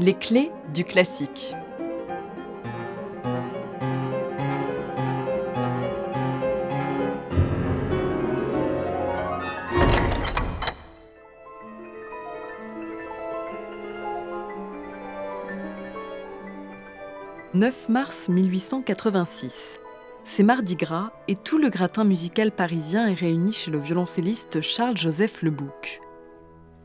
Les clés du classique. « 9 mars 1886. C'est Mardi Gras et tout le gratin musical parisien est réuni chez le violoncelliste Charles-Joseph Lebouc.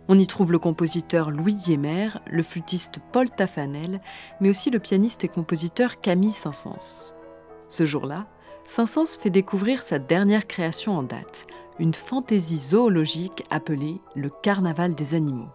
On y trouve le compositeur Louis Diemer, le flûtiste Paul Tafanel, mais aussi le pianiste et compositeur Camille Saint-Saëns. Ce jour-là, Saint-Saëns fait découvrir sa dernière création en date, une fantaisie zoologique appelée le Carnaval des animaux.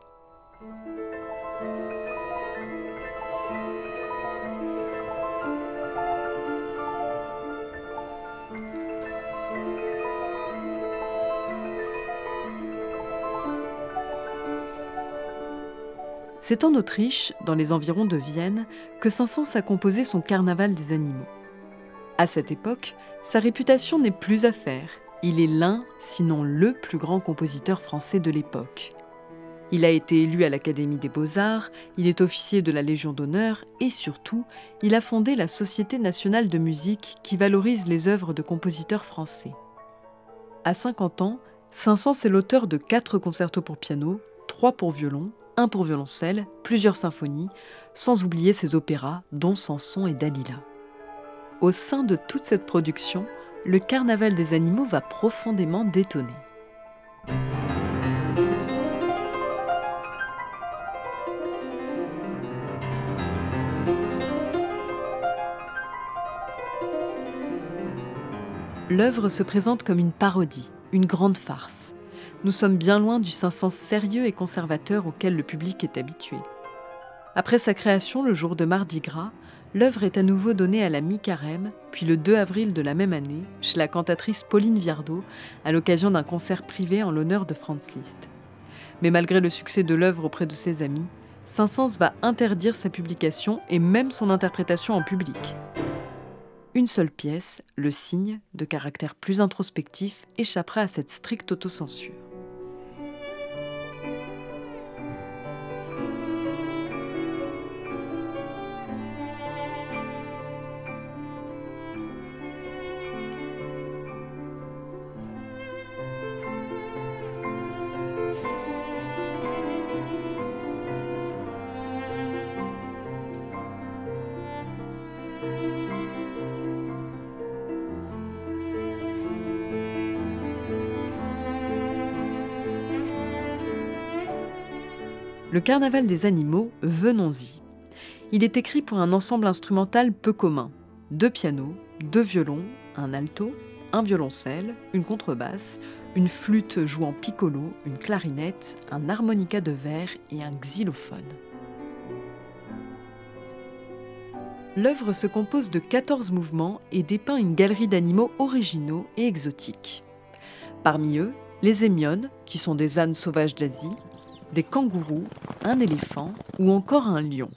C'est en Autriche, dans les environs de Vienne, que Saint-Saëns a composé son Carnaval des animaux. À cette époque, sa réputation n'est plus à faire. Il est l'un, sinon le plus grand compositeur français de l'époque. Il a été élu à l'Académie des Beaux-Arts, il est officier de la Légion d'honneur et surtout, il a fondé la Société nationale de musique qui valorise les œuvres de compositeurs français. À 50 ans, Saint-Saëns est l'auteur de quatre concertos pour piano, trois pour violon, un pour violoncelle, plusieurs symphonies, sans oublier ses opéras, dont Samson et Dalila. Au sein de toute cette production, le Carnaval des animaux va profondément détonner. L'œuvre se présente comme une parodie, une grande farce nous sommes bien loin du 500 sérieux et conservateur auquel le public est habitué. Après sa création le jour de Mardi Gras, l'œuvre est à nouveau donnée à la mi-carême, puis le 2 avril de la même année, chez la cantatrice Pauline Viardot, à l'occasion d'un concert privé en l'honneur de Franz Liszt. Mais malgré le succès de l'œuvre auprès de ses amis, Saint-Saëns va interdire sa publication et même son interprétation en public. Une seule pièce, Le Cygne, de caractère plus introspectif, échappera à cette stricte autocensure. Le Carnaval des animaux, venons-y. Il est écrit pour un ensemble instrumental peu commun. Deux pianos, deux violons, un alto, un violoncelle, une contrebasse, une flûte jouant piccolo, une clarinette, un harmonica de verre et un xylophone. L'œuvre se compose de 14 mouvements et dépeint une galerie d'animaux originaux et exotiques. Parmi eux, les émiones, qui sont des ânes sauvages d'Asie, des kangourous, un éléphant ou encore un lion.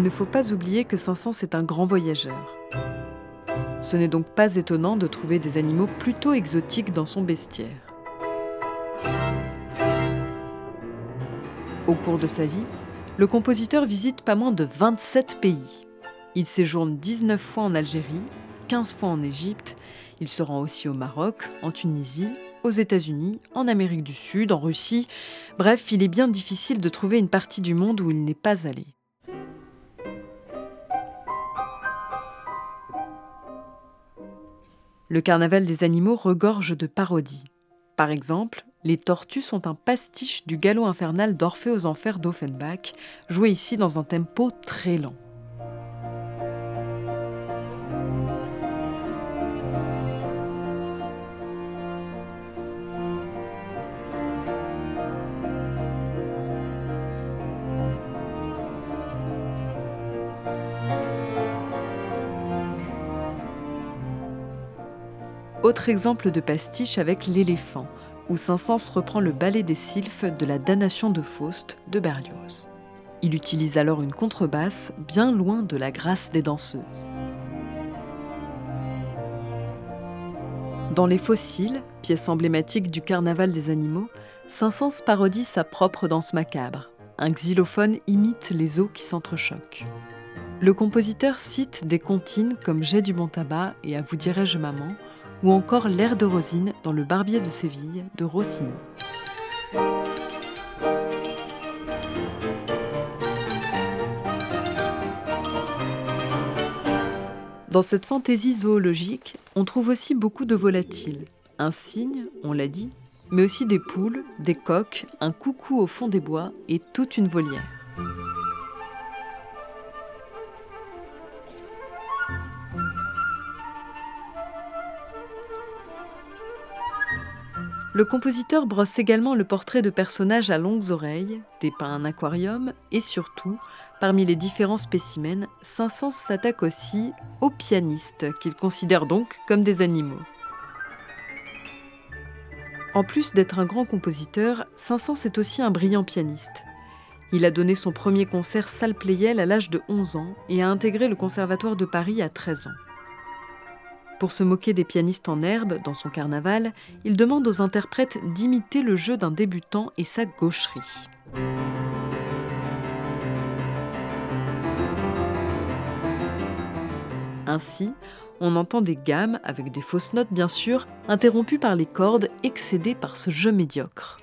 Il ne faut pas oublier que Saint-Saëns est un grand voyageur. Ce n'est donc pas étonnant de trouver des animaux plutôt exotiques dans son bestiaire. Au cours de sa vie, le compositeur visite pas moins de 27 pays. Il séjourne 19 fois en Algérie, 15 fois en Égypte, il se rend aussi au Maroc, en Tunisie, aux États-Unis, en Amérique du Sud, en Russie. Bref, il est bien difficile de trouver une partie du monde où il n'est pas allé. Le carnaval des animaux regorge de parodies. Par exemple, les tortues sont un pastiche du galop infernal d'Orphée aux Enfers d'Offenbach, joué ici dans un tempo très lent. Autre exemple de pastiche avec l'éléphant, où Saint-Saëns reprend le ballet des sylphes de la damnation de Faust de Berlioz. Il utilise alors une contrebasse bien loin de la grâce des danseuses. Dans Les Fossiles, pièce emblématique du carnaval des animaux, Saint-Saëns parodie sa propre danse macabre. Un xylophone imite les os qui s'entrechoquent. Le compositeur cite des comptines comme J'ai du bon tabac et À vous dirai-je maman, ou encore L'air de Rosine dans Le Barbier de Séville de Rossini. Dans cette fantaisie zoologique, on trouve aussi beaucoup de volatiles. Un cygne, on l'a dit, mais aussi des poules, des coqs, un coucou au fond des bois et toute une volière. Le compositeur brosse également le portrait de personnages à longues oreilles, dépeints un aquarium, et surtout, parmi les différents spécimens, Saint-Saëns s'attaque aussi aux pianistes, qu'il considère donc comme des animaux. En plus d'être un grand compositeur, Saint-Saëns est aussi un brillant pianiste. Il a donné son premier concert salle Pleyel à l'âge de 11 ans et a intégré le Conservatoire de Paris à 13 ans. Pour se moquer des pianistes en herbe dans son carnaval, il demande aux interprètes d'imiter le jeu d'un débutant et sa gaucherie. Ainsi, on entend des gammes, avec des fausses notes bien sûr, interrompues par les cordes excédées par ce jeu médiocre.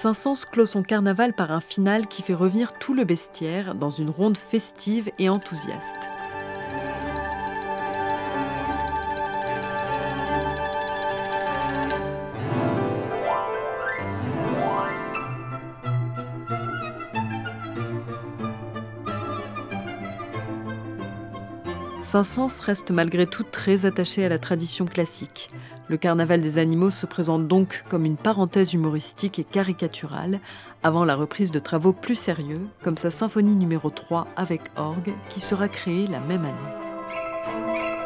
Saint-Saëns clôt son carnaval par un final qui fait revenir tout le bestiaire dans une ronde festive et enthousiaste. Saint-Saëns reste malgré tout très attaché à la tradition classique. Le carnaval des animaux se présente donc comme une parenthèse humoristique et caricaturale avant la reprise de travaux plus sérieux, comme sa symphonie numéro 3 avec orgue qui sera créée la même année.